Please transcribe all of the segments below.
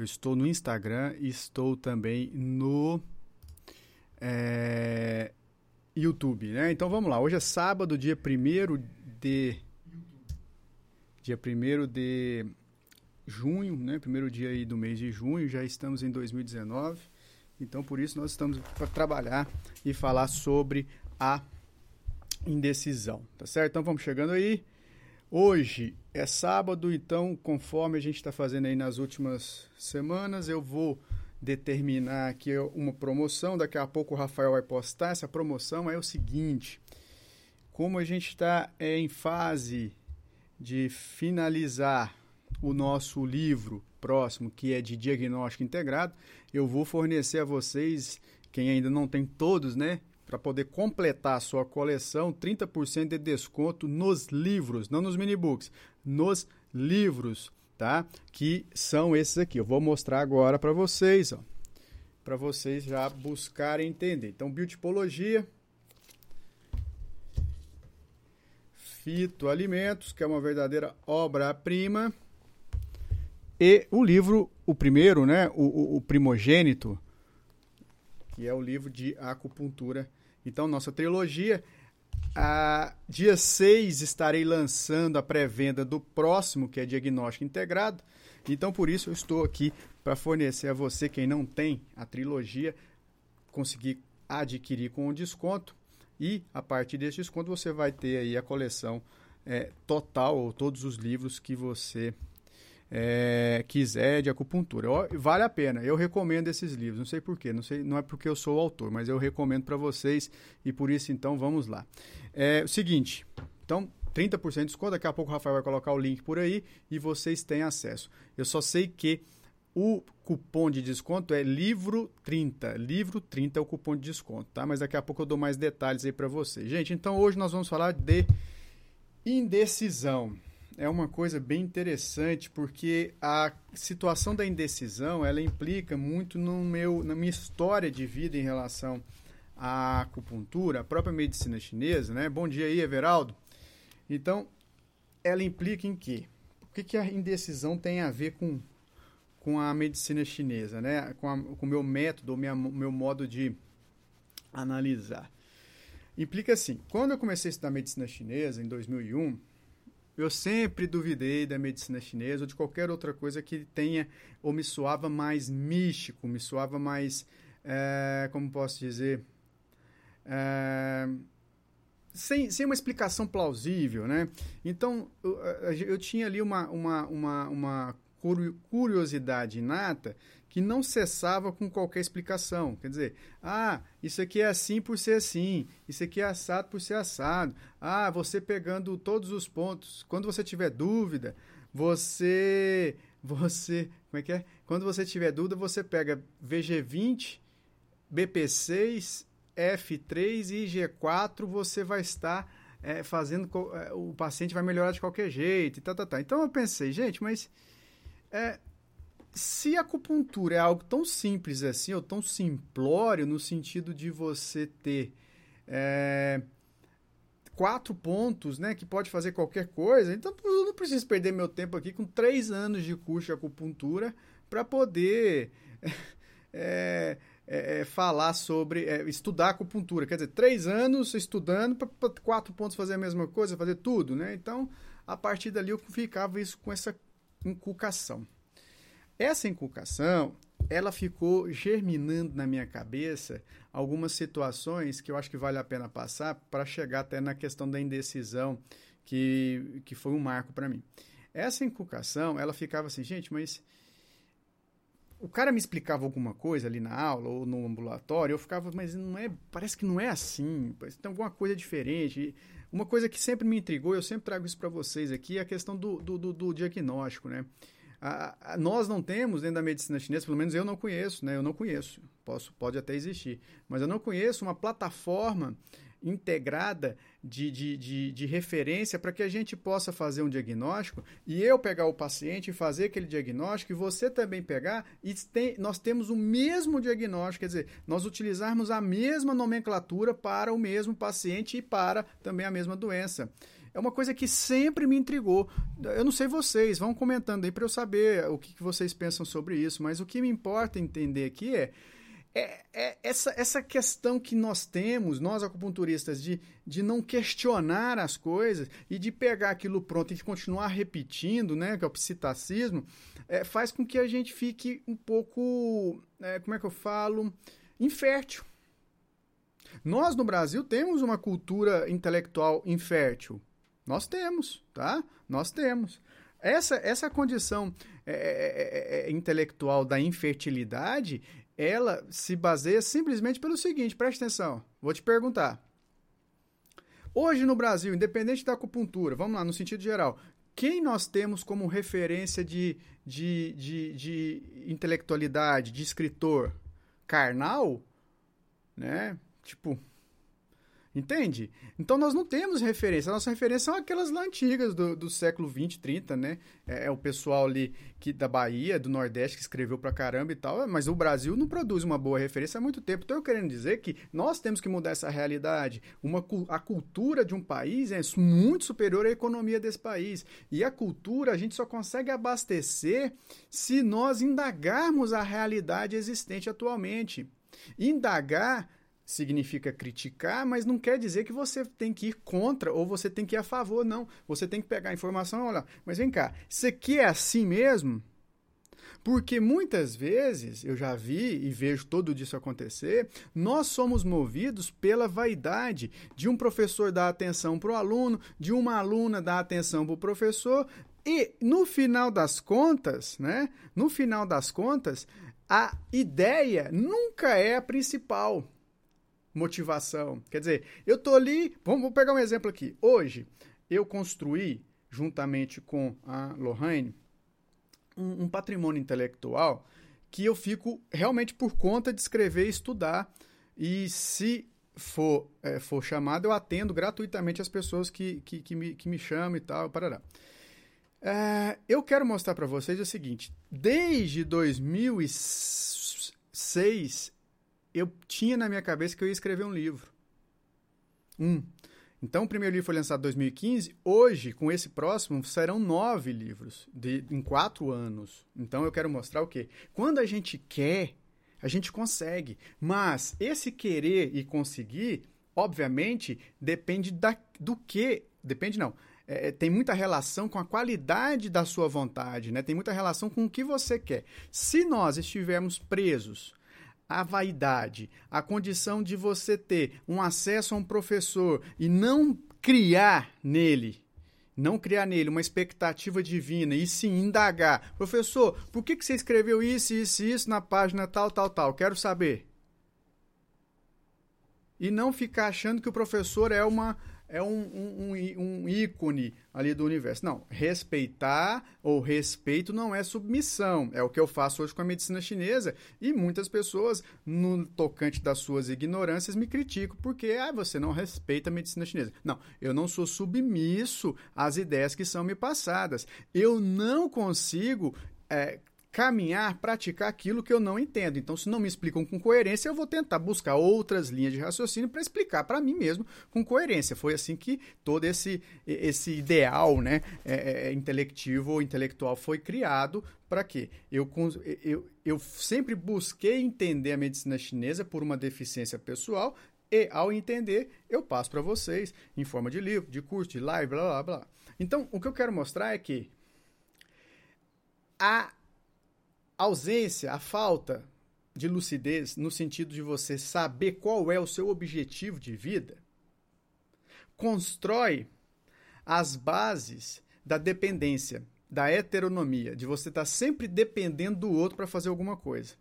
Eu estou no Instagram e estou também no é, YouTube, né? Então vamos lá. Hoje é sábado, dia 1 de dia 1 de junho, né? Primeiro dia aí do mês de junho, já estamos em 2019. Então por isso nós estamos para trabalhar e falar sobre a indecisão, tá certo? Então vamos chegando aí. Hoje é sábado, então conforme a gente está fazendo aí nas últimas semanas, eu vou determinar aqui uma promoção. Daqui a pouco o Rafael vai postar. Essa promoção é o seguinte: como a gente está é, em fase de finalizar o nosso livro próximo, que é de diagnóstico integrado, eu vou fornecer a vocês, quem ainda não tem todos, né? Para poder completar a sua coleção, 30% de desconto nos livros, não nos minibooks, nos livros tá? Que são esses aqui. Eu vou mostrar agora para vocês, ó, para vocês já buscarem entender. Então, biotipologia, fitoalimentos, que é uma verdadeira obra-prima, e o livro, o primeiro, né, o, o, o primogênito, que é o livro de acupuntura. Então, nossa trilogia a dia 6 estarei lançando a pré-venda do próximo, que é diagnóstico integrado. Então, por isso, eu estou aqui para fornecer a você, quem não tem a trilogia, conseguir adquirir com um desconto. E a partir desse desconto, você vai ter aí a coleção é, total, ou todos os livros que você é, quiser de acupuntura. Vale a pena, eu recomendo esses livros, não sei porquê, não, não é porque eu sou o autor, mas eu recomendo para vocês e por isso então vamos lá. É o seguinte, então 30% de desconto, daqui a pouco o Rafael vai colocar o link por aí e vocês têm acesso. Eu só sei que o cupom de desconto é livro 30. Livro 30 é o cupom de desconto, tá? Mas daqui a pouco eu dou mais detalhes aí para vocês. Gente, então hoje nós vamos falar de indecisão é uma coisa bem interessante porque a situação da indecisão ela implica muito no meu, na minha história de vida em relação à acupuntura, a própria medicina chinesa, né? Bom dia aí, Everaldo. Então, ela implica em quê? O que, que a indecisão tem a ver com, com a medicina chinesa, né? Com, com o meu método, o meu modo de analisar. Implica assim, quando eu comecei a estudar medicina chinesa, em 2001, eu sempre duvidei da medicina chinesa ou de qualquer outra coisa que tenha ou me soava mais místico, me soava mais, é, como posso dizer, é, sem, sem uma explicação plausível, né? Então, eu, eu tinha ali uma, uma, uma, uma curiosidade inata que não cessava com qualquer explicação. Quer dizer, ah, isso aqui é assim por ser assim, isso aqui é assado por ser assado. Ah, você pegando todos os pontos. Quando você tiver dúvida, você. Você. Como é que é? Quando você tiver dúvida, você pega VG20, BP6, F3 e G4, você vai estar. É, fazendo é, o paciente vai melhorar de qualquer jeito e tá, tá, tá. Então eu pensei, gente, mas é, se a acupuntura é algo tão simples assim, ou tão simplório, no sentido de você ter é, quatro pontos, né, que pode fazer qualquer coisa, então eu não preciso perder meu tempo aqui com três anos de curso de acupuntura para poder é, é, é, falar sobre, é, estudar acupuntura. Quer dizer, três anos estudando para quatro pontos fazer a mesma coisa, fazer tudo, né? Então, a partir dali eu ficava isso com essa inculcação. Essa inculcação, ela ficou germinando na minha cabeça algumas situações que eu acho que vale a pena passar para chegar até na questão da indecisão, que, que foi um marco para mim. Essa inculcação, ela ficava assim, gente, mas o cara me explicava alguma coisa ali na aula ou no ambulatório, eu ficava, mas não é, parece que não é assim, tem alguma coisa diferente. Uma coisa que sempre me intrigou, eu sempre trago isso para vocês aqui, é a questão do, do, do, do diagnóstico, né? A, a, nós não temos dentro da medicina chinesa, pelo menos eu não conheço, né? Eu não conheço. Posso, pode até existir, mas eu não conheço uma plataforma integrada de, de, de, de referência para que a gente possa fazer um diagnóstico e eu pegar o paciente e fazer aquele diagnóstico e você também pegar e tem, nós temos o mesmo diagnóstico, quer dizer, nós utilizarmos a mesma nomenclatura para o mesmo paciente e para também a mesma doença. É uma coisa que sempre me intrigou. Eu não sei vocês, vão comentando aí para eu saber o que, que vocês pensam sobre isso, mas o que me importa entender aqui é é, é, essa, essa questão que nós temos, nós acupunturistas, de, de não questionar as coisas e de pegar aquilo pronto e continuar repetindo, né, que é o psittacismo, é, faz com que a gente fique um pouco, é, como é que eu falo, infértil. Nós no Brasil temos uma cultura intelectual infértil. Nós temos, tá? Nós temos. Essa, essa condição é, é, é, é intelectual da infertilidade, ela se baseia simplesmente pelo seguinte, preste atenção, vou te perguntar. Hoje no Brasil, independente da acupuntura, vamos lá, no sentido geral, quem nós temos como referência de, de, de, de intelectualidade, de escritor? Karnal? Né? Tipo, Entende? Então nós não temos referência. A nossa referência são aquelas lá antigas do, do século 20, 30, né? É, é, o pessoal ali que, da Bahia, do Nordeste, que escreveu pra caramba e tal. Mas o Brasil não produz uma boa referência há muito tempo. Então eu querendo dizer que nós temos que mudar essa realidade. Uma, a cultura de um país é muito superior à economia desse país. E a cultura a gente só consegue abastecer se nós indagarmos a realidade existente atualmente. Indagar significa criticar, mas não quer dizer que você tem que ir contra ou você tem que ir a favor, não. Você tem que pegar a informação e olhar, mas vem cá, isso aqui é assim mesmo? Porque muitas vezes, eu já vi e vejo todo isso acontecer, nós somos movidos pela vaidade de um professor dar atenção para o aluno, de uma aluna dar atenção para o professor, e no final das contas, né? No final das contas, a ideia nunca é a principal motivação. Quer dizer, eu tô ali, vamos, vamos pegar um exemplo aqui. Hoje, eu construí, juntamente com a Lohane, um, um, patrimônio intelectual que eu fico realmente por conta de escrever e estudar. E se for, é, for chamado, eu atendo gratuitamente as pessoas que, que, que, me, que me chamam e tal, parará. É, eu quero mostrar para vocês o seguinte: desde 2006 eu tinha na minha cabeça que eu ia escrever um livro. Um. Então, o primeiro livro foi lançado em 2015. Hoje, com esse próximo, serão nove livros de, em quatro anos. Então, eu quero mostrar o quê? Quando a gente quer, a gente consegue. Mas esse querer e conseguir, obviamente, depende da, do que. Depende não. É, é, tem muita relação com a qualidade da sua vontade, né? Tem muita relação com o que você quer. Se nós estivermos presos a vaidade, a condição de você ter um acesso a um professor e não criar nele, não criar nele uma expectativa divina e sim indagar. Professor, por que, que você escreveu isso, isso e isso na página tal, tal, tal? Quero saber. E não ficar achando que o professor é uma é um, um, um, ícone ali do universo. Não, respeitar ou respeito não é submissão. É o que eu faço hoje com a medicina chinesa e muitas pessoas, no tocante das suas ignorâncias, me criticam porque ah, você não respeita a medicina chinesa. Não, eu não sou submisso às ideias que são me passadas. Eu não consigo é, caminhar, praticar aquilo que eu não entendo. Então, se não me explicam com coerência, eu vou tentar buscar outras linhas de raciocínio para explicar para mim mesmo com coerência. Foi assim que todo esse, esse ideal né, é, é, é intelectivo ou intelectual foi criado. Para quê? Eu, eu, eu sempre busquei entender a medicina chinesa por uma deficiência pessoal e, ao entender, eu passo para vocês em forma de livro, de curso, de live, blá, blá, blá. Então, o que eu quero mostrar é que a ausência, a falta de lucidez no sentido de você saber qual é o seu objetivo de vida, constrói as bases da dependência, da heteronomia, de você estar sempre dependendo do outro para fazer alguma coisa.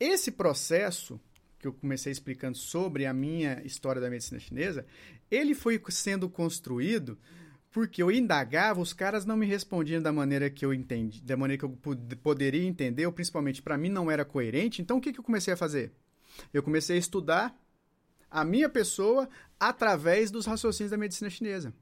Esse processo que eu comecei explicando sobre a minha história da medicina chinesa, ele foi sendo construído porque eu indagava, os caras não me respondiam da maneira que eu entendi, da maneira que eu poderia entender, ou principalmente para mim não era coerente. Então o que, que eu comecei a fazer? Eu comecei a estudar a minha pessoa através dos raciocínios da medicina chinesa.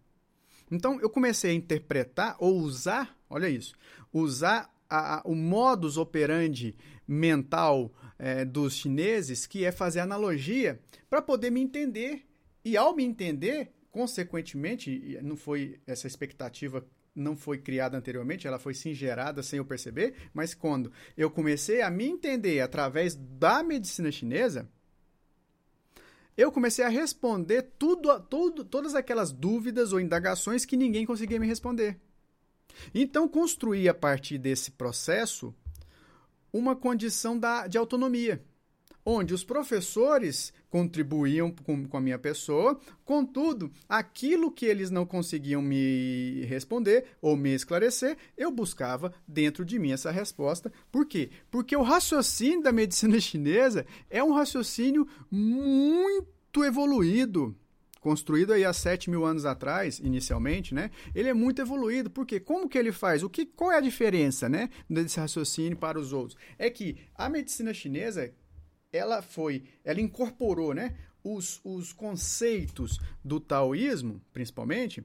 Então eu comecei a interpretar ou usar, olha isso, usar a, a, o modus operandi mental é, dos chineses, que é fazer analogia para poder me entender. E ao me entender, consequentemente, não foi essa expectativa não foi criada anteriormente, ela foi sim gerada sem eu perceber, mas quando eu comecei a me entender através da medicina chinesa, eu comecei a responder tudo, tudo, todas aquelas dúvidas ou indagações que ninguém conseguia me responder. Então, construí a partir desse processo uma condição da, de autonomia, onde os professores contribuíam com, com, a minha pessoa, contudo, aquilo que eles não conseguiam me responder ou me esclarecer, eu buscava dentro de mim essa resposta. Por quê? Porque o raciocínio da medicina chinesa é um raciocínio muito evoluído construído aí há 7 mil anos atrás, inicialmente, né? Ele é muito evoluído, porque como que ele faz? O que, qual é a diferença, né, desse raciocínio para os outros? É que a medicina chinesa, ela foi, ela incorporou, né, os, os conceitos do taoísmo, principalmente,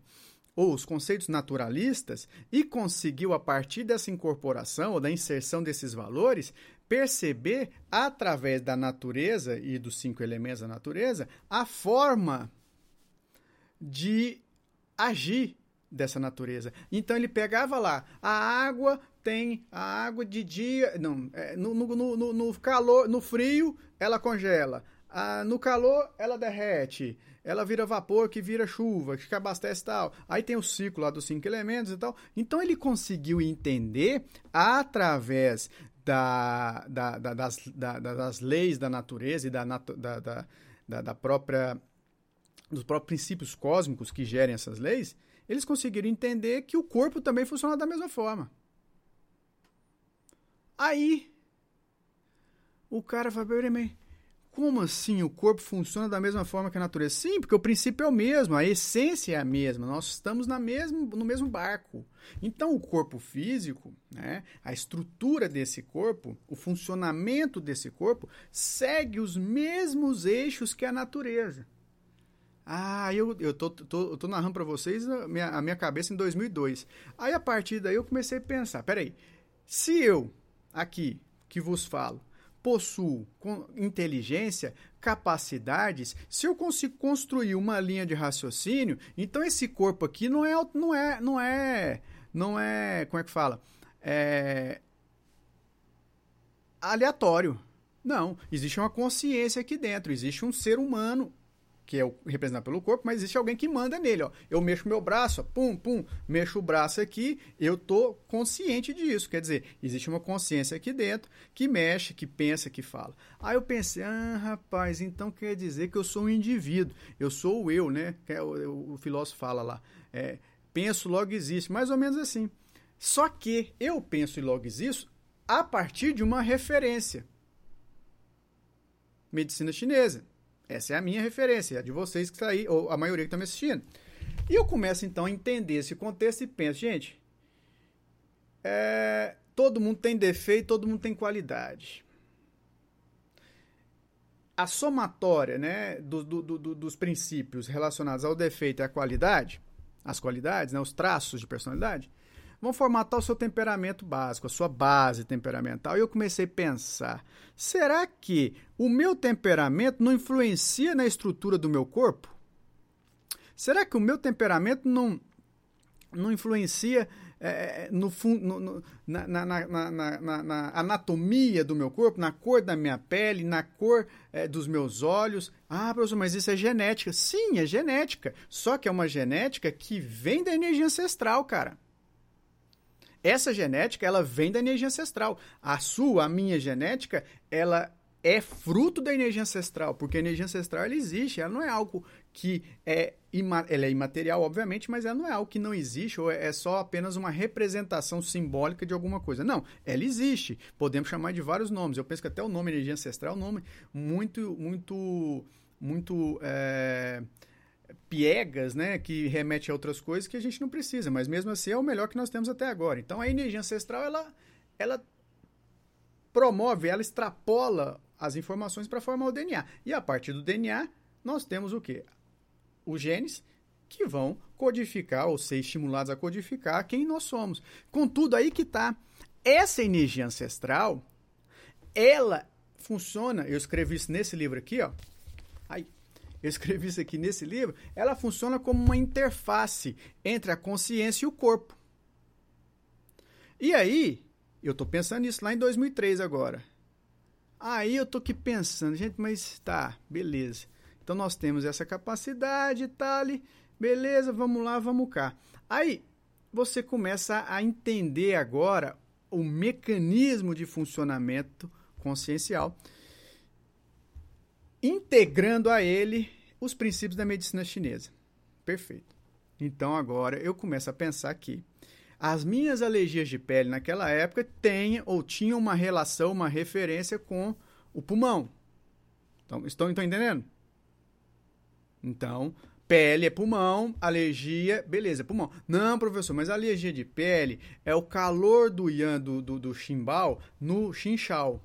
ou os conceitos naturalistas, e conseguiu, a partir dessa incorporação ou da inserção desses valores, perceber, através da natureza e dos cinco elementos da natureza, a forma de agir dessa natureza. Então ele pegava lá, a água tem a água de dia, não, é, no, no, no, no, calor, no frio ela congela, ah, no calor ela derrete, ela vira vapor que vira chuva, que abastece tal. Aí tem o ciclo lá dos cinco elementos e tal. Então ele conseguiu entender através da, da, da, das, das leis da natureza e da, da, da própria dos próprios princípios cósmicos que gerem essas leis, eles conseguiram entender que o corpo também funciona da mesma forma. Aí, o cara fala, peraí, como assim o corpo funciona da mesma forma que a natureza? Sim, porque o princípio é o mesmo, a essência é a mesma, nós estamos na mesmo, no mesmo barco. Então, o corpo físico, né, a estrutura desse corpo, o funcionamento desse corpo, segue os mesmos eixos que a natureza. Ah, eu, eu, tô, tô, tô narrando para vocês a minha, a minha cabeça em 2002. Aí, a partir daí, eu comecei a pensar, peraí, se eu, aqui, que vos falo, possuo inteligência, capacidades, se eu consigo construir uma linha de raciocínio, então esse corpo aqui não é, não é, não é, não é, como é que fala? É aleatório. Não, existe uma consciência aqui dentro, existe um ser humano que é o representado pelo corpo, mas existe alguém que manda nele, ó. Eu mexo meu braço, ó, pum, pum, mexo o braço aqui, eu tô consciente disso. Quer dizer, existe uma consciência aqui dentro que mexe, que pensa, que fala. Aí eu pensei, ah, rapaz, então quer dizer que eu sou um indivíduo, eu sou o eu, né? Que é o, o, filósofo fala lá. É, penso, logo existe, mais ou menos assim. Só que eu penso e logo existo a partir de uma referência. Medicina chinesa. Essa é a minha referência, a de vocês que está aí, ou a maioria que está me assistindo. E eu começo então a entender esse contexto e penso, gente, é, todo mundo tem defeito, todo mundo tem qualidade. A somatória né, do, do, do, dos princípios relacionados ao defeito e à qualidade, as qualidades, né, os traços de personalidade, vão formatar o seu temperamento básico, a sua base temperamental. E eu comecei a pensar: será que o meu temperamento não influencia na estrutura do meu corpo? Será que o meu temperamento não, não influencia é, no, no, na, na, na, na, anatomia do meu corpo, na cor da minha pele, na cor é, dos meus olhos. Ah, professor, mas isso é genética. Sim, é genética. Só que é uma genética que vem da energia ancestral, cara. Essa genética, ela vem da energia ancestral. A sua, a minha genética, ela é fruto da energia ancestral, porque a energia ancestral ela existe, ela não é algo que é ela é imaterial, obviamente, mas ela não é algo que não existe ou é só apenas uma representação simbólica de alguma coisa. Não, ela existe. Podemos chamar de vários nomes. Eu penso que até o nome energia ancestral é um nome muito, muito, muito é piegas, né, que remete a outras coisas que a gente não precisa, mas mesmo assim é o melhor que nós temos até agora. Então a energia ancestral ela ela promove, ela extrapola as informações para formar o DNA. E a partir do DNA, nós temos o quê? Os genes que vão codificar ou ser estimulados a codificar quem nós somos. Contudo, aí que está. Essa energia ancestral, ela funciona, eu escrevi isso nesse livro aqui, ó. Eu escrevi isso aqui nesse livro, ela funciona como uma interface entre a consciência e o corpo. E aí, eu estou pensando nisso lá em 2003 agora. Aí eu tô aqui pensando, gente, mas tá, beleza. Então nós temos essa capacidade tal, beleza, vamos lá, vamos cá. Aí você começa a entender agora o mecanismo de funcionamento consciencial, integrando a ele os princípios da medicina chinesa. Perfeito. Então agora eu começo a pensar aqui as minhas alergias de pele naquela época têm ou tinham uma relação, uma referência com o pulmão. Então, estão, entendendo? Então, pele é pulmão, alergia, beleza, é pulmão. Não, professor, mas alergia de pele é o calor do yan, do, do, do no chinchal.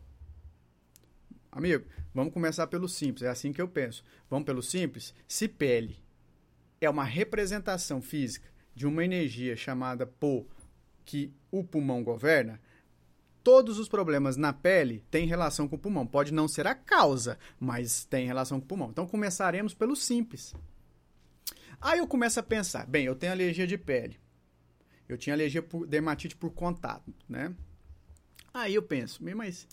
Amigo, vamos começar pelo simples, é assim que eu penso. Vamos pelo simples? Se pele é uma representação física de uma energia chamada Po, que o pulmão governa, todos os problemas na pele têm relação com o pulmão. Pode não ser a causa, mas tem relação com o pulmão. Então começaremos pelo simples. Aí eu começo a pensar, bem, eu tenho alergia de pele. Eu tinha alergia por dermatite por contato, né? Aí eu penso, mas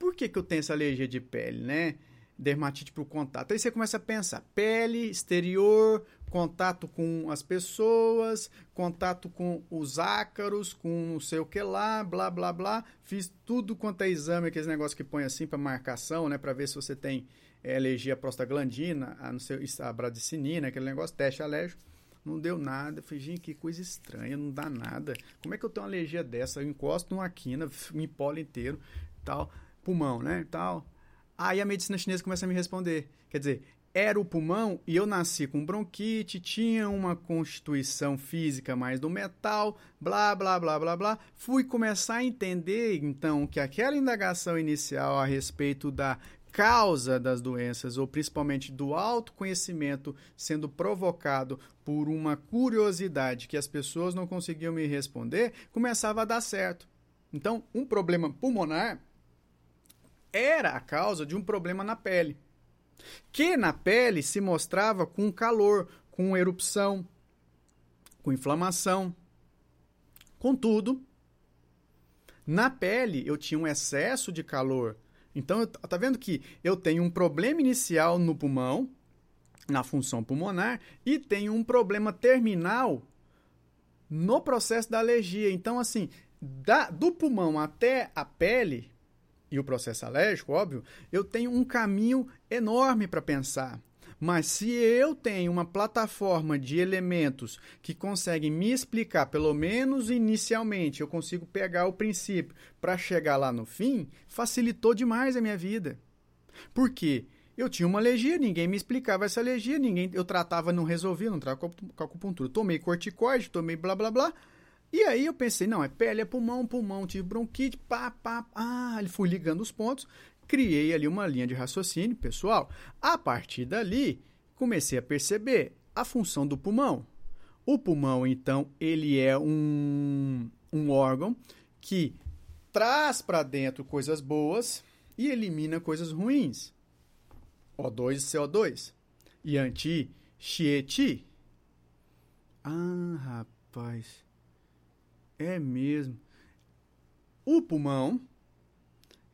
por que, que eu tenho essa alergia de pele, né? Dermatite por contato. Aí você começa a pensar, pele, exterior, contato com as pessoas, contato com os ácaros, com não sei o que lá, blá, blá, blá. Fiz tudo quanto é exame, aqueles negócios que põe assim para marcação, né, para ver se você tem é, alergia à prostaglandina, a, não sei, a bradicinina, aquele negócio, teste alérgico. Não deu nada. Falei, gente, que coisa estranha, não dá nada. Como é que eu tenho uma alergia dessa? Eu encosto numa quina, me empolo inteiro, tal, pulmão, né, tal. Aí a medicina chinesa começa a me responder. Quer dizer, era o pulmão e eu nasci com bronquite, tinha uma constituição física mais do metal, blá, blá, blá, blá, blá. Fui começar a entender, então, que aquela indagação inicial a respeito da causa das doenças, ou principalmente do autoconhecimento sendo provocado por uma curiosidade que as pessoas não conseguiam me responder, começava a dar certo. Então, um problema pulmonar era a causa de um problema na pele que na pele se mostrava com calor, com erupção, com inflamação. Contudo, na pele eu tinha um excesso de calor. Então, tá vendo que eu tenho um problema inicial no pulmão, na função pulmonar, e tenho um problema terminal no processo da alergia. Então, assim, da, do pulmão até a pele, e o processo alérgico, óbvio, eu tenho um caminho enorme para pensar. Mas se eu tenho uma plataforma de elementos que conseguem me explicar, pelo menos inicialmente, eu consigo pegar o princípio para chegar lá no fim, facilitou demais a minha vida. Por quê? Eu tinha uma alergia, ninguém me explicava essa alergia, ninguém, eu tratava, não resolvia, não tratava com acupuntura. Tomei corticoide, tomei blá blá blá, e aí eu pensei, não, é pele, é pulmão, pulmão, tive bronquite, pá, pá, ah, ele fui ligando os pontos, criei ali uma linha de raciocínio pessoal. A partir dali, comecei a perceber a função do pulmão. O pulmão, então, ele é um, um órgão que traz para dentro coisas boas e elimina coisas ruins. O2 e CO2. E anti-Chieti. Ah, rapaz. É mesmo. O pulmão,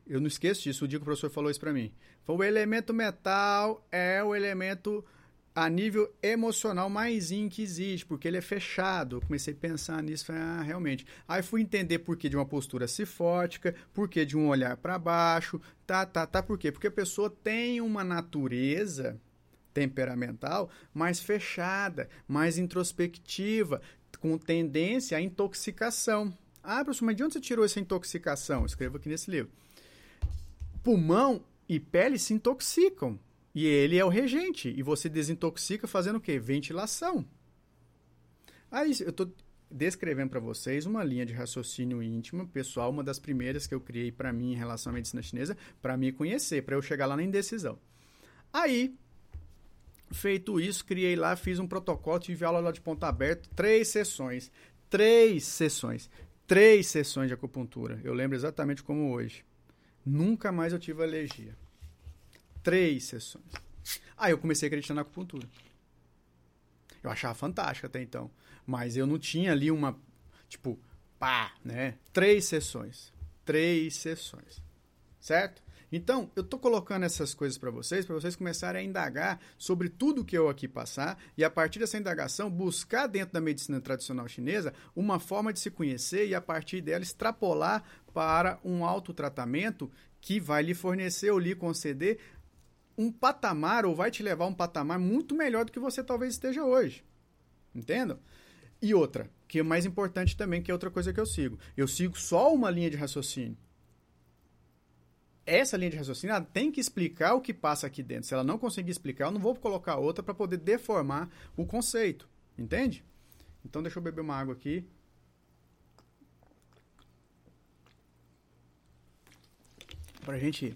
eu não esqueço disso, o dia que o professor falou isso para mim. Foi o elemento metal, é o elemento a nível emocional mais in que existe, porque ele é fechado. Eu comecei a pensar nisso, falei, ah, realmente. Aí fui entender por que de uma postura cifótica, por que de um olhar para baixo, tá, tá, tá, por quê? Porque a pessoa tem uma natureza temperamental mais fechada, mais introspectiva, com tendência à intoxicação. Ah, professor, mas de onde você tirou essa intoxicação? escrevo aqui nesse livro. Pulmão e pele se intoxicam. E ele é o regente. E você desintoxica fazendo o quê? Ventilação. Aí eu estou descrevendo para vocês uma linha de raciocínio íntima, pessoal, uma das primeiras que eu criei para mim em relação à medicina chinesa, para me conhecer, para eu chegar lá na indecisão. Aí, feito isso, criei lá, fiz um protocolo, tive aula lá de ponta aberta, três sessões. Três sessões. Três sessões de acupuntura. Eu lembro exatamente como hoje. Nunca mais eu tive alergia. Três sessões. Aí eu comecei a acreditar na acupuntura. Eu achava fantástico até então. Mas eu não tinha ali uma, tipo, pá, né? Três sessões. Três sessões. Certo? Então, eu estou colocando essas coisas para vocês, para vocês começarem a indagar sobre tudo que eu aqui passar e, a partir dessa indagação, buscar dentro da medicina tradicional chinesa uma forma de se conhecer e, a partir dela, extrapolar para um autotratamento que vai lhe fornecer ou lhe conceder um patamar ou vai te levar a um patamar muito melhor do que você talvez esteja hoje. Entendam? E outra, que é mais importante também, que é outra coisa que eu sigo. Eu sigo só uma linha de raciocínio. Essa linha de raciocínio tem que explicar o que passa aqui dentro. Se ela não conseguir explicar, eu não vou colocar outra para poder deformar o conceito. Entende? Então deixa eu beber uma água aqui. Pra gente ir.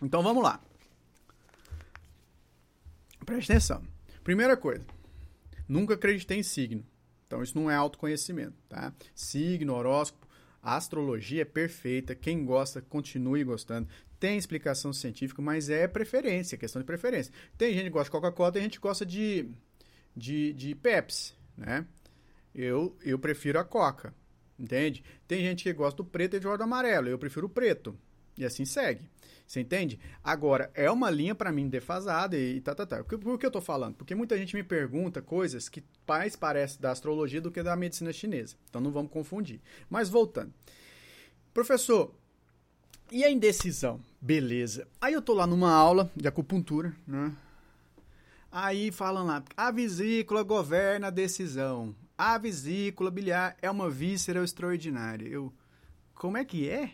Então vamos lá. Preste atenção. Primeira coisa, nunca acreditei em signo. Então isso não é autoconhecimento, tá? Signo, horóscopo, astrologia é perfeita. Quem gosta, continue gostando. Tem explicação científica, mas é preferência, questão de preferência. Tem gente que gosta de Coca-Cola, tem gente que gosta de, de, de Pepsi, né? Eu, eu prefiro a Coca, entende? Tem gente que gosta do preto e de do amarelo, eu prefiro o preto. E assim segue. Você entende? Agora, é uma linha para mim defasada e tá, tá, tá. Por, por que eu tô falando? Porque muita gente me pergunta coisas que mais parecem da astrologia do que da medicina chinesa. Então não vamos confundir. Mas voltando. Professor, e a indecisão? Beleza. Aí eu tô lá numa aula de acupuntura, né? Aí falam lá, a vesícula governa a decisão. A vesícula biliar é uma víscera extraordinária. Eu, como é que é?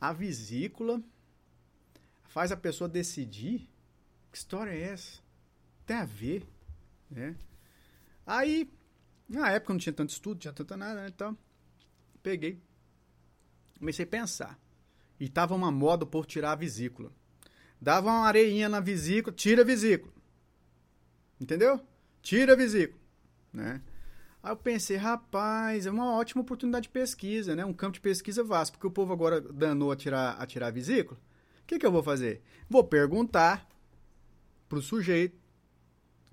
A vesícula faz a pessoa decidir. Que história é essa? Tem a ver, né? Aí, na época não tinha tanto estudo, tinha tanta nada, né? Então, peguei, comecei a pensar. E tava uma moda por tirar a vesícula. Dava uma areinha na vesícula, tira a vesícula. Entendeu? Tira a vesícula, né? Aí eu pensei, rapaz, é uma ótima oportunidade de pesquisa, né? Um campo de pesquisa vasto, porque o povo agora danou a tirar a, tirar a vesícula que, que eu vou fazer? Vou perguntar para o sujeito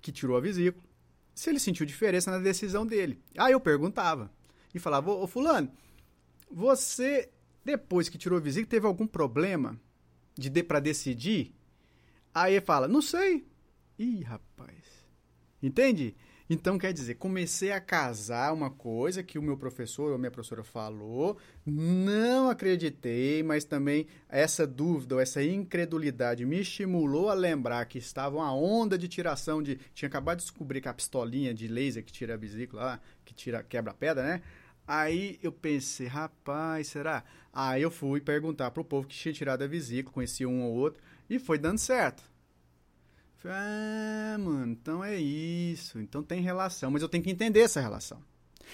que tirou a vesícula se ele sentiu diferença na decisão dele. Aí eu perguntava e falava: Ô, Fulano, você, depois que tirou a vesícula, teve algum problema de, de para decidir? Aí ele fala: Não sei. Ih, rapaz. Entende? Então, quer dizer, comecei a casar uma coisa que o meu professor ou minha professora falou, não acreditei, mas também essa dúvida ou essa incredulidade me estimulou a lembrar que estava uma onda de tiração de. Tinha acabado de descobrir que a pistolinha de laser que tira a vesícula que tira, quebra a pedra, né? Aí eu pensei, rapaz, será? Aí eu fui perguntar pro povo que tinha tirado a vesícula, conheci um ou outro, e foi dando certo. Falei, ah, mano, então é isso. Então tem relação. Mas eu tenho que entender essa relação.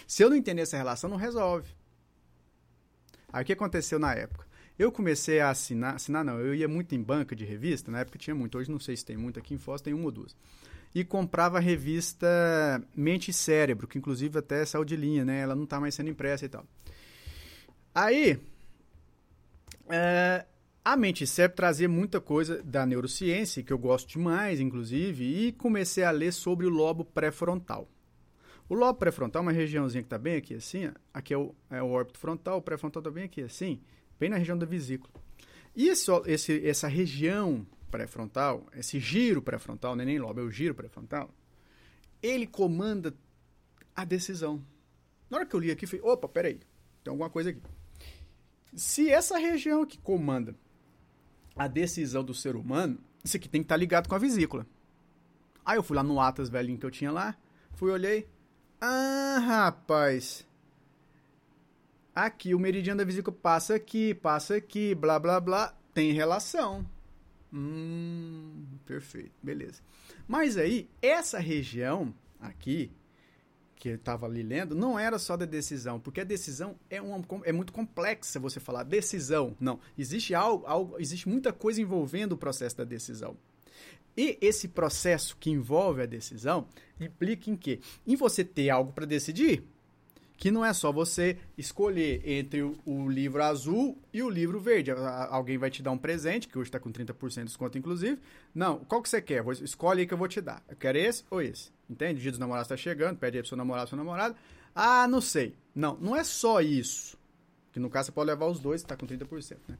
Se eu não entender essa relação, não resolve. Aí o que aconteceu na época? Eu comecei a assinar, assinar não, eu ia muito em banca de revista, na época tinha muito, hoje não sei se tem muito, aqui em Foz tem uma ou duas. E comprava a revista Mente e Cérebro, que inclusive até saiu de linha, né? Ela não está mais sendo impressa e tal. Aí, é, a mente cérebro trazia muita coisa da neurociência, que eu gosto demais, inclusive, e comecei a ler sobre o lobo pré-frontal. O lobo pré-frontal é uma regiãozinha que está bem aqui assim, aqui é o, é o órbito frontal, o pré-frontal está bem aqui assim, bem na região da vesícula. E esse, esse, essa região pré-frontal, esse giro pré-frontal, não é nem lobo, é o giro pré-frontal, ele comanda a decisão. Na hora que eu li aqui, falei, opa, peraí, tem alguma coisa aqui. Se essa região que comanda a decisão do ser humano, isso aqui tem que estar tá ligado com a vesícula. Aí eu fui lá no Atlas velhinho que eu tinha lá, fui, olhei. Ah, rapaz. Aqui, o meridiano da vesícula passa aqui, passa aqui, blá, blá, blá. Tem relação. Hum, perfeito, beleza. Mas aí, essa região aqui, que estava ali lendo, não era só da decisão, porque a decisão é, uma, é muito complexa você falar decisão. Não, existe algo, algo, existe muita coisa envolvendo o processo da decisão. E esse processo que envolve a decisão implica em quê? Em você ter algo para decidir que não é só você escolher entre o, livro azul e o livro verde. Alguém vai te dar um presente, que hoje está com 30% de desconto, inclusive. Não, qual que você quer? Vou, escolhe aí que eu vou te dar. Eu quero esse ou esse. Entende? O dia dos namorados está chegando, pede aí pro seu namorado, seu namorado. Ah, não sei. Não, não é só isso. Que no caso você pode levar os dois, está com 30%. Né?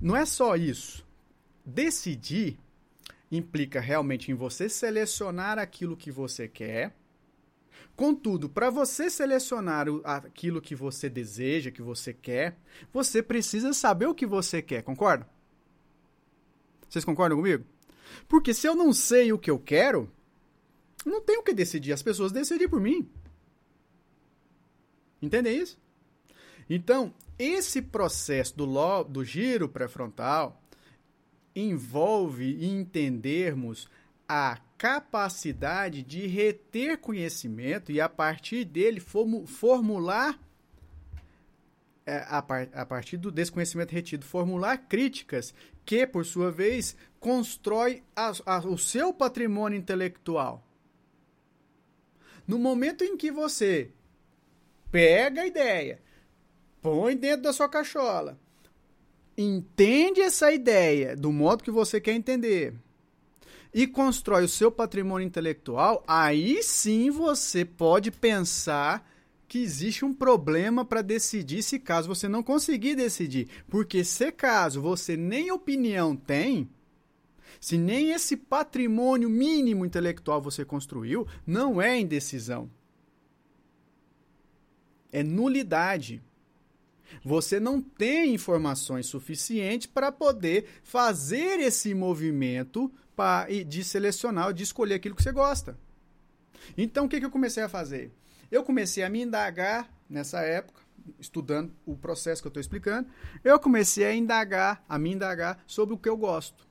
Não é só isso. Decidir implica realmente em você selecionar aquilo que você quer Contudo, para você selecionar aquilo que você deseja, que você quer, você precisa saber o que você quer, concorda? Vocês concordam comigo? Porque se eu não sei o que eu quero, não tenho o que decidir, as pessoas decidem por mim. Entendem isso? Então, esse processo do, lo, do giro pré-frontal envolve entendermos a capacidade de reter conhecimento e a partir dele formular é, a, partir do, desse conhecimento retido, formular críticas que, por sua vez, constrói a, a, o seu patrimônio intelectual. No momento em que você pega a ideia, põe dentro da sua cachola, entende essa ideia do modo que você quer entender, e constrói o seu patrimônio intelectual, aí sim você pode pensar que existe um problema para decidir se caso você não conseguir decidir. Porque se caso você nem opinião tem, se nem esse patrimônio mínimo intelectual você construiu, não é indecisão. É nulidade. Você não tem informações suficientes para poder fazer esse movimento de selecionar, de escolher aquilo que você gosta. Então, o que, que eu comecei a fazer? Eu comecei a me indagar nessa época, estudando o processo que eu estou explicando, eu comecei a indagar, a me indagar sobre o que eu gosto.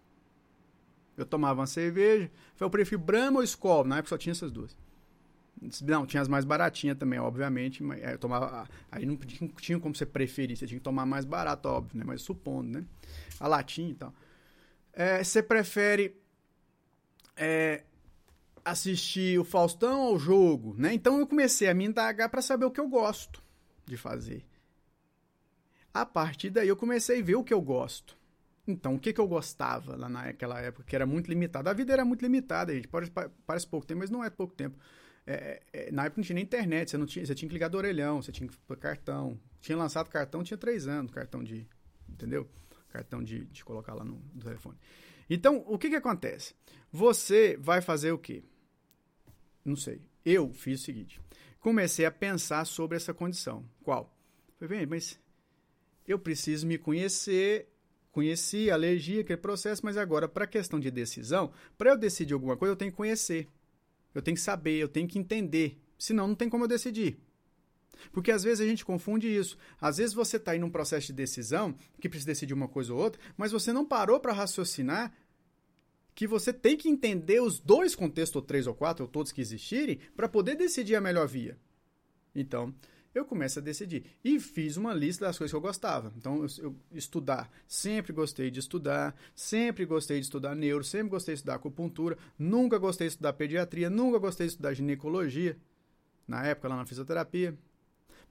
Eu tomava uma cerveja, eu prefiro Brahma ou Skol, na época só tinha essas duas. Não, tinha as mais baratinhas também, obviamente, mas eu tomava, aí não tinha, tinha como você preferir, você tinha que tomar mais barato, óbvio, né? Mas supondo, né? A latinha e tal. É, você prefere é, assistir o Faustão ao jogo, né? Então eu comecei a me indagar para saber o que eu gosto de fazer. A partir daí eu comecei a ver o que eu gosto. Então, o que, que eu gostava lá naquela época, que era muito limitado. A vida era muito limitada, gente. Parece, parece pouco tempo, mas não é pouco tempo. É, é, na época não tinha nem internet, você, não tinha, você tinha que ligar do orelhão, você tinha que pôr cartão. Tinha lançado cartão, tinha três anos, cartão de. Entendeu? Cartão de, de colocar lá no, no telefone. Então, o que, que acontece? Você vai fazer o quê? Não sei. Eu fiz o seguinte: comecei a pensar sobre essa condição. Qual? Falei, bem, mas eu preciso me conhecer, conheci, alergia, aquele processo, mas agora, para a questão de decisão, para eu decidir alguma coisa, eu tenho que conhecer. Eu tenho que saber, eu tenho que entender. Senão, não tem como eu decidir. Porque às vezes a gente confunde isso. Às vezes você está em um processo de decisão, que precisa decidir uma coisa ou outra, mas você não parou para raciocinar que você tem que entender os dois contextos, ou três ou quatro, ou todos que existirem, para poder decidir a melhor via. Então, eu começo a decidir. E fiz uma lista das coisas que eu gostava. Então, eu, eu, estudar. Sempre gostei de estudar. Sempre gostei de estudar neuro. Sempre gostei de estudar acupuntura. Nunca gostei de estudar pediatria. Nunca gostei de estudar ginecologia. Na época, lá na fisioterapia.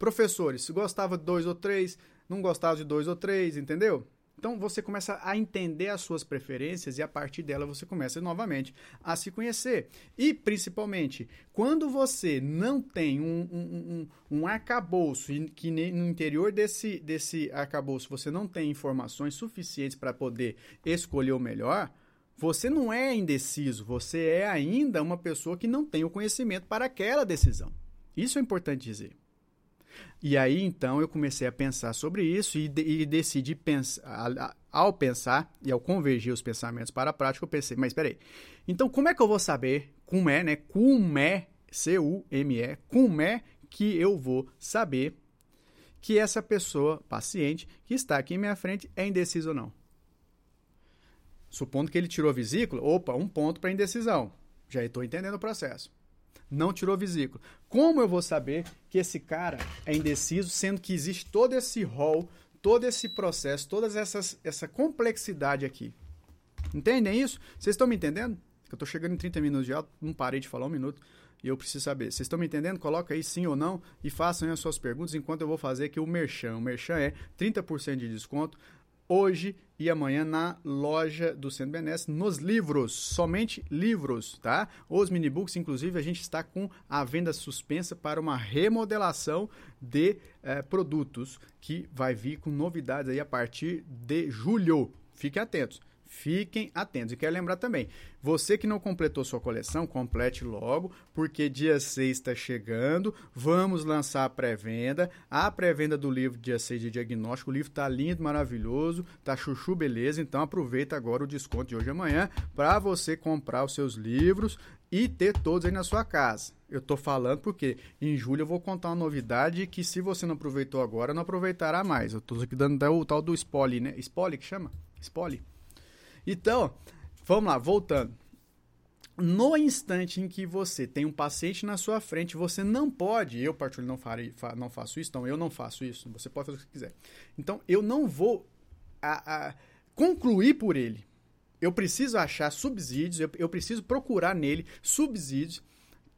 Professores, gostava de dois ou três. Não gostava de dois ou três, entendeu? Então você começa a entender as suas preferências e a partir dela você começa novamente a se conhecer. E principalmente, quando você não tem um, um, um, um arcabouço e que no interior desse, desse arcabouço você não tem informações suficientes para poder escolher o melhor, você não é indeciso, você é ainda uma pessoa que não tem o conhecimento para aquela decisão. Isso é importante dizer. E aí então eu comecei a pensar sobre isso e, e decidi pensar, ao pensar e ao convergir os pensamentos para a prática, eu pensei, mas espera aí, então como é que eu vou saber, como é, né, como é, C-U-M-E, como é que eu vou saber que essa pessoa, paciente, que está aqui em minha frente, é indecisa ou não? Supondo que ele tirou a vesícula, opa, um ponto para indecisão. Já estou entendendo o processo. Não tirou vesícula. Como eu vou saber que esse cara é indeciso, sendo que existe todo esse rol, todo esse processo, toda essa complexidade aqui? Entendem isso? Vocês estão me entendendo? Eu estou chegando em 30 minutos de aula, não parei de falar um minuto e eu preciso saber. Vocês estão me entendendo? Coloca aí sim ou não e façam as suas perguntas enquanto eu vou fazer aqui o Merchan. O Merchan é 30% de desconto hoje e amanhã na loja do Centro Benes, nos livros, somente livros, tá? Os minibooks, inclusive, a gente está com a venda suspensa para uma remodelação de eh, produtos que vai vir com novidades aí a partir de julho. Fiquem atentos. Fiquem atentos. E quero lembrar também, você que não completou sua coleção, complete logo, porque dia 6 está chegando. Vamos lançar a pré-venda. A pré-venda do livro dia 6 de diagnóstico. O livro está lindo, maravilhoso, tá chuchu beleza. Então aproveita agora o desconto de hoje e amanhã para você comprar os seus livros e ter todos aí na sua casa. Eu estou falando porque em julho eu vou contar uma novidade que se você não aproveitou agora, não aproveitará mais. Eu estou aqui dando o tal do spoiler, né? Spoiler que chama? Spoiler. Então, vamos lá, voltando. No instante em que você tem um paciente na sua frente, você não pode, eu particularmente não, não faço isso, então eu não faço isso, você pode fazer o que quiser. Então, eu não vou a, a, concluir por ele. Eu preciso achar subsídios, eu, eu preciso procurar nele subsídios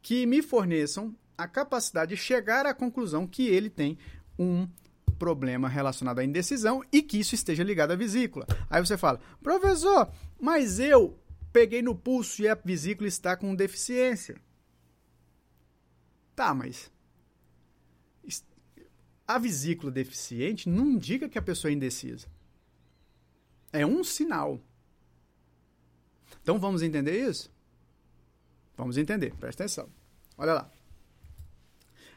que me forneçam a capacidade de chegar à conclusão que ele tem um problema relacionado à indecisão e que isso esteja ligado à vesícula. Aí você fala, professor, mas eu peguei no pulso e a vesícula está com deficiência. Tá, mas a vesícula deficiente não indica que a pessoa é indecisa. É um sinal. Então vamos entender isso? Vamos entender, presta atenção. Olha lá.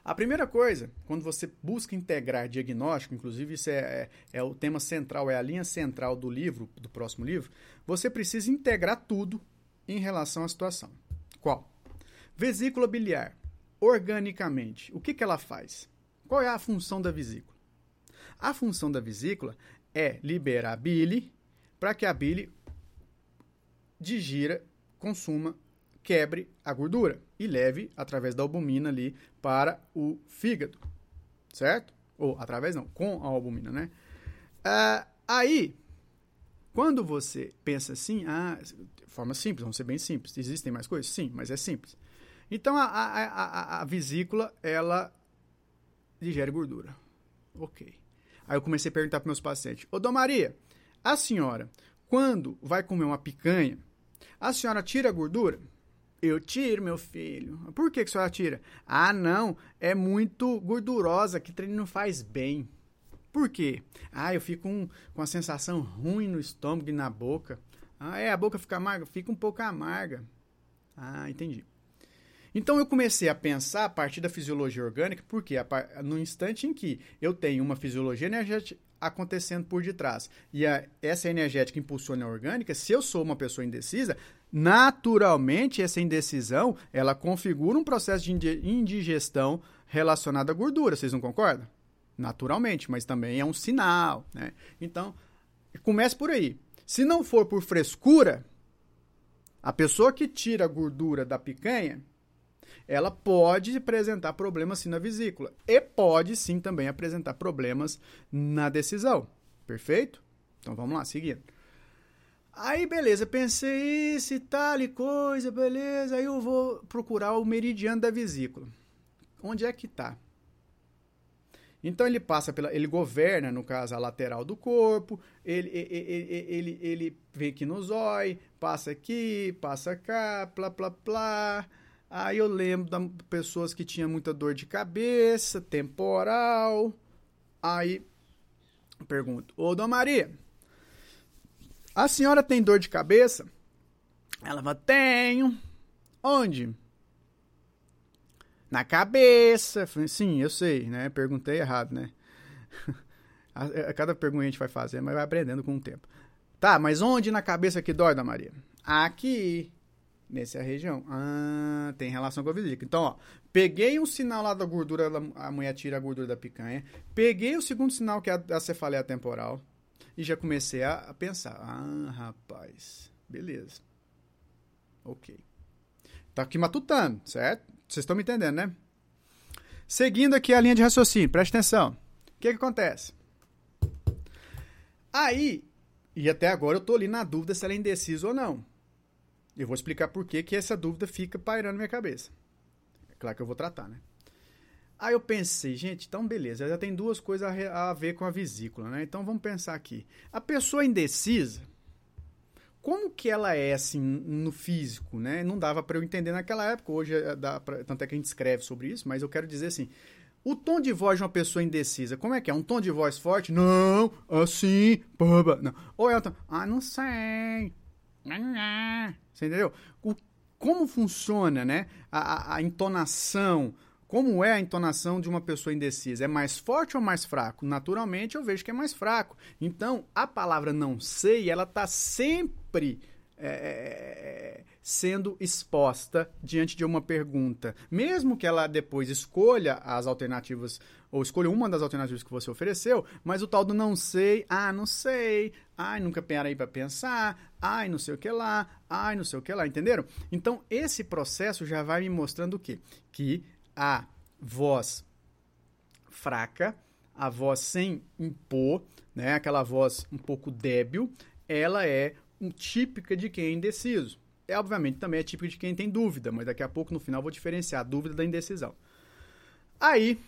A primeira coisa, quando você busca integrar diagnóstico, inclusive isso é, é, é, o tema central, é a linha central do livro, do próximo livro, você precisa integrar tudo em relação à situação. Qual? Vesícula biliar. Organicamente, o que, que ela faz? Qual é a função da vesícula? A função da vesícula é liberar bile para que a bile digira, consuma quebre a gordura e leve através da albumina ali para o fígado, certo? Ou através não, com a albumina, né? Ah, aí, quando você pensa assim, ah, forma simples, vamos ser bem simples, existem mais coisas? Sim, mas é simples. Então, a, a, a, a vesícula, ela digere gordura. Ok. Aí eu comecei a perguntar para meus pacientes, ô Dona Maria, a senhora, quando vai comer uma picanha, a senhora tira a gordura? Eu tiro, meu filho. Por que, que a senhora tira? Ah, não, é muito gordurosa, que treino não faz bem. Por quê? Ah, eu fico com, com a sensação ruim no estômago e na boca. Ah, é, a boca fica amarga? Fica um pouco amarga. Ah, entendi. Então eu comecei a pensar a partir da fisiologia orgânica, porque no instante em que eu tenho uma fisiologia acontecendo por detrás e a, essa energética impulsiona a orgânica, se eu sou uma pessoa indecisa, naturalmente essa indecisão ela configura um processo de indigestão relacionado à gordura. Vocês não concordam? Naturalmente, mas também é um sinal. Né? Então, comece por aí. Se não for por frescura, a pessoa que tira a gordura da picanha, ela pode apresentar problemas sim na vesícula e pode sim também apresentar problemas na decisão. Perfeito? Então vamos lá, seguindo. Aí, beleza, pensei isso e tal e coisa, beleza. Aí eu vou procurar o meridiano da vesícula. Onde é que tá? Então ele passa pela. Ele governa, no caso, a lateral do corpo, ele, ele, ele, ele vem aqui no zóio, passa aqui, passa cá, plá, plá, plá. Aí eu lembro de pessoas que tinham muita dor de cabeça, temporal. Aí pergunto, ô Dona Maria, a senhora tem dor de cabeça? Ela fala, tenho. Onde? Na cabeça. Sim, eu sei, né? Perguntei errado, né? a, cada pergunta a gente vai fazer, mas vai aprendendo com o tempo. Tá, mas onde na cabeça que dói, da Maria? Aqui. Nessa região. Ah, tem relação com a vesícula. Então, ó, peguei um sinal lá da gordura, a mulher tira a gordura da picanha. Peguei o segundo sinal, que é a, cefaleia temporal E já comecei a, a pensar: ah, rapaz, beleza. Ok. Tá aqui matutando, certo? Vocês estão me entendendo, né? Seguindo aqui a linha de raciocínio, preste atenção. O que, que acontece? Aí, e até agora eu tô ali na dúvida se ela é indecisa ou não. Eu vou explicar por que, que essa dúvida fica pairando na minha cabeça. É claro que eu vou tratar, né? Aí eu pensei, gente, então beleza, já tem duas coisas a, a ver com a vesícula, né? Então vamos pensar aqui. A pessoa indecisa, como que ela é assim no físico, né? Não dava para eu entender naquela época, hoje é, dá pra, tanto é que a gente escreve sobre isso, mas eu quero dizer assim, o tom de voz de uma pessoa indecisa, como é que é? Um tom de voz forte? Não, assim, baba, não. Ou é um ah, não sei. Você entendeu? O, como funciona, né? A, a, entonação, como é a entonação de uma pessoa indecisa? É mais forte ou mais fraco? Naturalmente, eu vejo que é mais fraco. Então, a palavra não sei, ela está sempre é, é, sendo exposta diante de uma pergunta. Mesmo que ela depois escolha as alternativas, ou escolha uma das alternativas que você ofereceu, mas o tal do não sei, ah, não sei, ai, nunca parei para pensar, ai, não sei o que lá, ai, não sei o que lá, entenderam? Então, esse processo já vai me mostrando o quê? Que a voz fraca, a voz sem impor, né, aquela voz um pouco débil, ela é típica de quem é indeciso. É, obviamente, também é típica de quem tem dúvida, mas daqui a pouco, no final, vou diferenciar a dúvida da indecisão. Aí,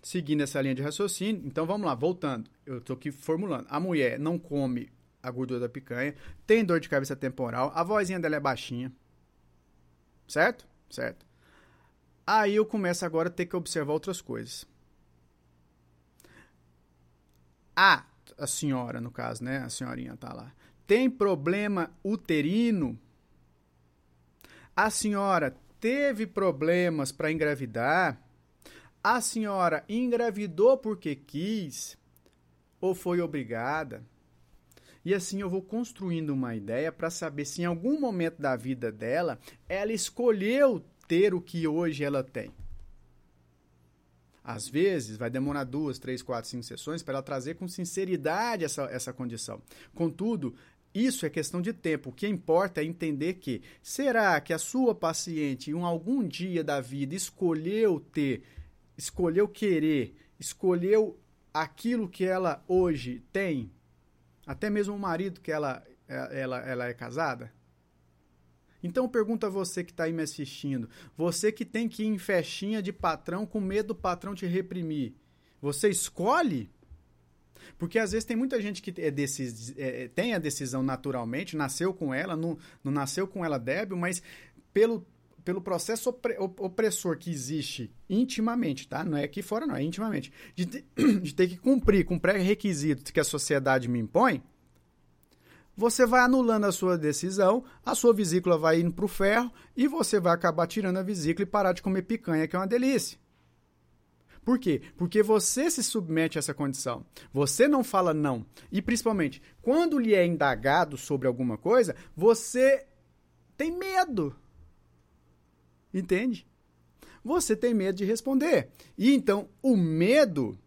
seguindo essa linha de raciocínio, então vamos lá, voltando. Eu estou aqui formulando. A mulher não come a gordura da picanha, tem dor de cabeça temporal, a vozinha dela é baixinha. Certo? Certo. Aí eu começo agora a ter que observar outras coisas. A, a senhora, no caso, né? A senhorinha tá lá. Tem problema uterino? A senhora teve problemas para engravidar? A senhora engravidou porque quis? Ou foi obrigada? E assim eu vou construindo uma ideia para saber se em algum momento da vida dela ela escolheu ter o que hoje ela tem. Às vezes, vai demorar duas, três, quatro, cinco sessões para ela trazer com sinceridade essa, essa condição. Contudo, isso é questão de tempo. O que importa é entender que será que a sua paciente, em algum dia da vida, escolheu ter, escolheu querer, escolheu aquilo que ela hoje tem? Até mesmo o marido que ela, ela, ela é casada? Então pergunta a você que está aí me assistindo, você que tem que ir em festinha de patrão com medo do patrão te reprimir, você escolhe? Porque às vezes tem muita gente que é decis, é, é, tem a decisão naturalmente, nasceu com ela, não, não nasceu com ela débil, mas pelo, pelo processo opressor que existe intimamente, tá? Não é aqui fora, não, é intimamente. De, de ter que cumprir com pré-requisitos que a sociedade me impõe, você vai anulando a sua decisão, a sua vesícula vai indo para o ferro e você vai acabar tirando a vesícula e parar de comer picanha, que é uma delícia. Por quê? Porque você se submete a essa condição. Você não fala não. E principalmente, quando lhe é indagado sobre alguma coisa, você tem medo. Entende? Você tem medo de responder. E então, o medo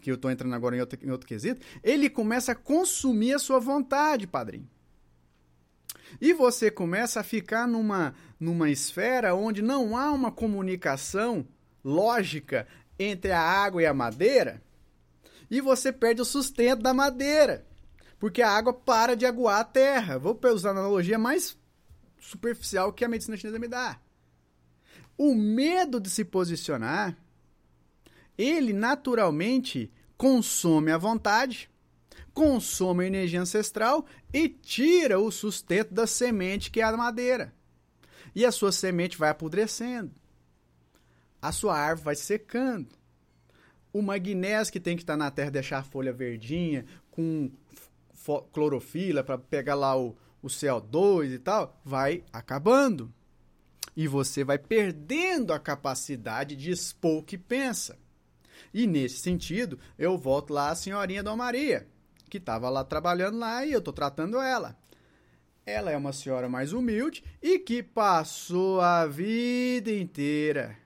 que eu estou entrando agora em outro, em outro quesito, ele começa a consumir a sua vontade, padrinho. E você começa a ficar numa, numa esfera onde não há uma comunicação lógica entre a água e a madeira, e você perde o sustento da madeira, porque a água para de aguar a terra. Vou usar a analogia mais superficial que a medicina chinesa me dá. O medo de se posicionar, ele naturalmente consome a vontade, consome a energia ancestral e tira o sustento da semente que é a madeira. E a sua semente vai apodrecendo. A sua árvore vai secando. O magnésio que tem que estar na terra, deixar a folha verdinha, com clorofila para pegar lá o, o CO2 e tal, vai acabando. E você vai perdendo a capacidade de expor o que pensa. E nesse sentido, eu volto lá a senhorinha Dona Maria, que estava lá trabalhando lá e eu estou tratando ela. Ela é uma senhora mais humilde e que passou a vida inteira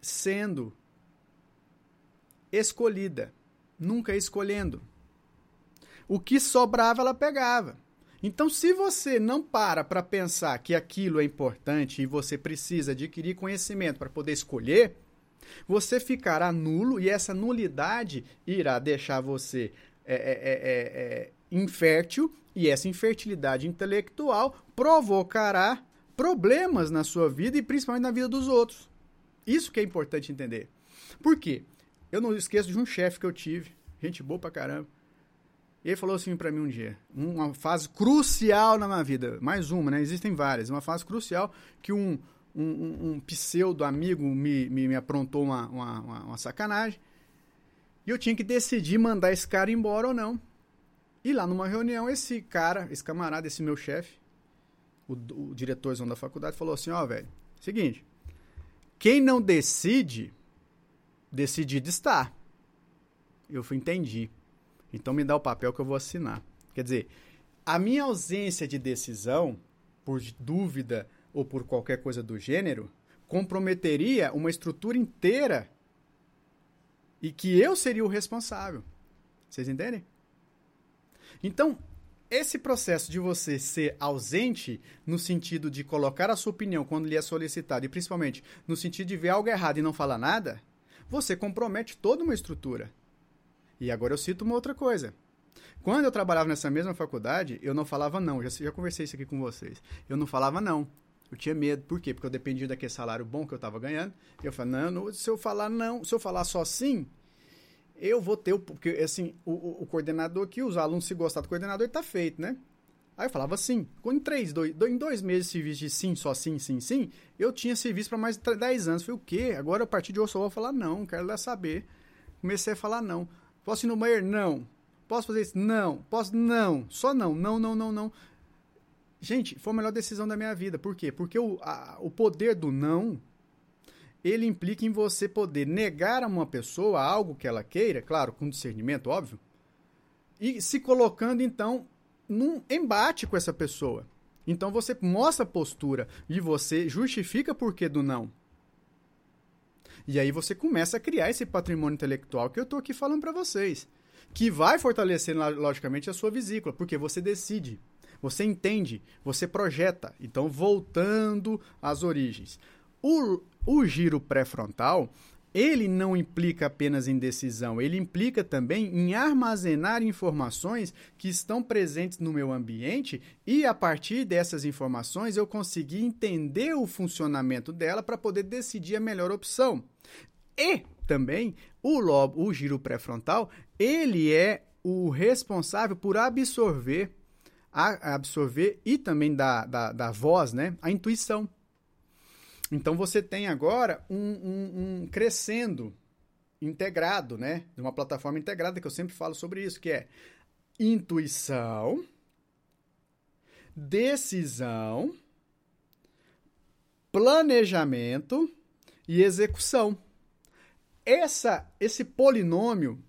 sendo escolhida. nunca escolhendo. O que sobrava, ela pegava. Então, se você não para para pensar que aquilo é importante e você precisa adquirir conhecimento para poder escolher, você ficará nulo e essa nulidade irá deixar você é, é, é, é, é infértil e essa infertilidade intelectual provocará problemas na sua vida e principalmente na vida dos outros. Isso que é importante entender. Por quê? Eu não esqueço de um chefe que eu tive, gente boa pra caramba. Ele falou assim para mim um dia, uma fase crucial na minha vida, mais uma, né? Existem várias, uma fase crucial que um, um, um pseudo amigo me, me, me aprontou uma, uma, uma, uma, sacanagem e eu tinha que decidir mandar esse cara embora ou não. E lá numa reunião, esse cara, esse camarada, esse meu chefe, o, o diretorzão da faculdade, falou assim: Ó, oh, velho, seguinte, quem não decide, decidido está. Eu fui, entendi. Então me dá o papel que eu vou assinar. Quer dizer, a minha ausência de decisão, por dúvida ou por qualquer coisa do gênero, comprometeria uma estrutura inteira e que eu seria o responsável. Vocês entendem? Então, esse processo de você ser ausente no sentido de colocar a sua opinião quando lhe é solicitado e principalmente no sentido de ver algo errado e não falar nada, você compromete toda uma estrutura. E agora eu cito uma outra coisa. Quando eu trabalhava nessa mesma faculdade, eu não falava não. Já, já conversei isso aqui com vocês. Eu não falava não. Eu tinha medo. Por quê? Porque eu dependia daquele salário bom que eu estava ganhando. Eu não, não, se eu falar não, se eu falar só sim, eu vou ter o. Porque, assim, o, o, coordenador aqui, os alunos, se gostar do coordenador, está feito, né? Aí eu falava sim. Em três, dois, em dois meses de serviço de sim, só sim, sim, sim, eu tinha serviço para mais de 10 anos. Falei, o quê? Agora, a partir de hoje, eu só vou falar não, quero lá saber. Comecei a falar não. Posso ir no banheiro? Não. Posso fazer isso? Não. Posso? Não. Só não. Não, não, não, não. Gente, foi a melhor decisão da minha vida. Por quê? Porque o, a, o poder do não, ele implica em você poder negar a uma pessoa algo que ela queira, claro, com discernimento, óbvio, e se colocando, então, num embate com essa pessoa. Então você mostra a postura e você justifica por que do não. E aí você começa a criar esse patrimônio intelectual que eu estou aqui falando para vocês, que vai fortalecer logicamente a sua vesícula, porque você decide, você entende, você projeta. Então, voltando às origens. O, o giro pré-frontal, ele não implica apenas em decisão, ele implica também em armazenar informações que estão presentes no meu ambiente e a partir dessas informações eu conseguir entender o funcionamento dela para poder decidir a melhor opção. E também o lobo, o giro pré-frontal, ele é o responsável por absorver, absorver e também da, da, da voz, né, a intuição. Então você tem agora um, um, um crescendo integrado, né? De uma plataforma integrada que eu sempre falo sobre isso, que é intuição, decisão, planejamento e execução. Essa, esse polinômio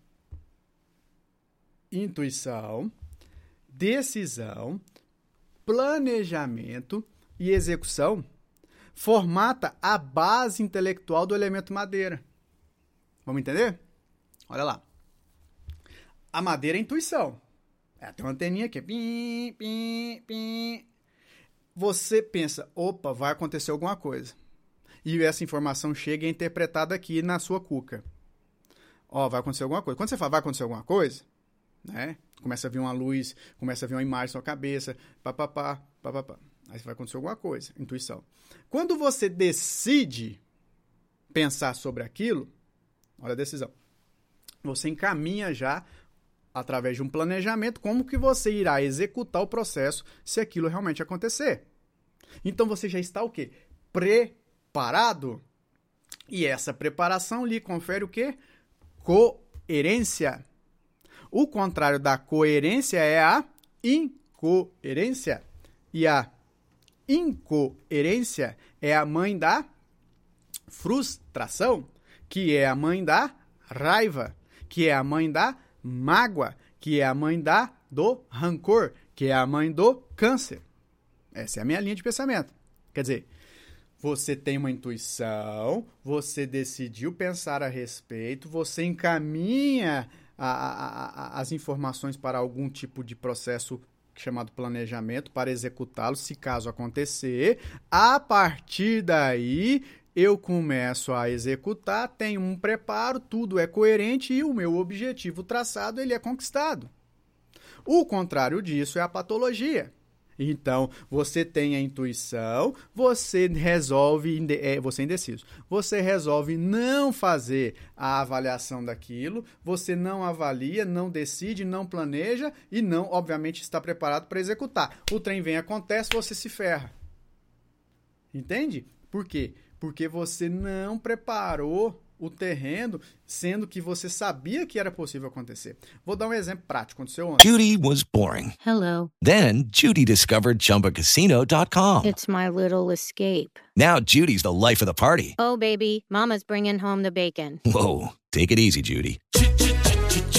intuição, decisão, planejamento e execução formata a base intelectual do elemento madeira. Vamos entender? Olha lá. A madeira é intuição. É, tem uma anteninha aqui. Pim, pim, pim. Você pensa, opa, vai acontecer alguma coisa. E essa informação chega e é interpretada aqui na sua cuca. Ó, vai acontecer alguma coisa. Quando você fala vai acontecer alguma coisa, né? Começa a vir uma luz, começa a vir uma imagem na sua cabeça, papapá, papapá. Aí vai acontecer alguma coisa, intuição. Quando você decide pensar sobre aquilo, olha a decisão. Você encaminha já através de um planejamento como que você irá executar o processo se aquilo realmente acontecer. Então você já está o quê? Preparado. E essa preparação lhe confere o quê? Coerência. O contrário da coerência é a incoerência. E a incoerência é a mãe da frustração, que é a mãe da raiva, que é a mãe da mágoa, que é a mãe da do rancor, que é a mãe do câncer. Essa é a minha linha de pensamento. Quer dizer, você tem uma intuição, você decidiu pensar a respeito, você encaminha a, a, a, as informações para algum tipo de processo chamado planejamento para executá-lo, se caso acontecer. A partir daí, eu começo a executar, tenho um preparo, tudo é coerente e o meu objetivo traçado ele é conquistado. O contrário disso é a patologia. Então, você tem a intuição, você resolve, é, você é indeciso, você resolve não fazer a avaliação daquilo, você não avalia, não decide, não planeja e não, obviamente, está preparado para executar. O trem vem, acontece, você se ferra. Entende? Por quê? Porque você não preparou o terreno, sendo que você sabia que era possível acontecer. Vou dar um exemplo prático. Aconteceu ontem. Judy was boring. Hello. Then Judy discovered ChumbaCasino.com. It's my little escape. Now Judy's the life of the party. Oh, baby, mama's bringing home the bacon. Whoa, take it easy, Judy.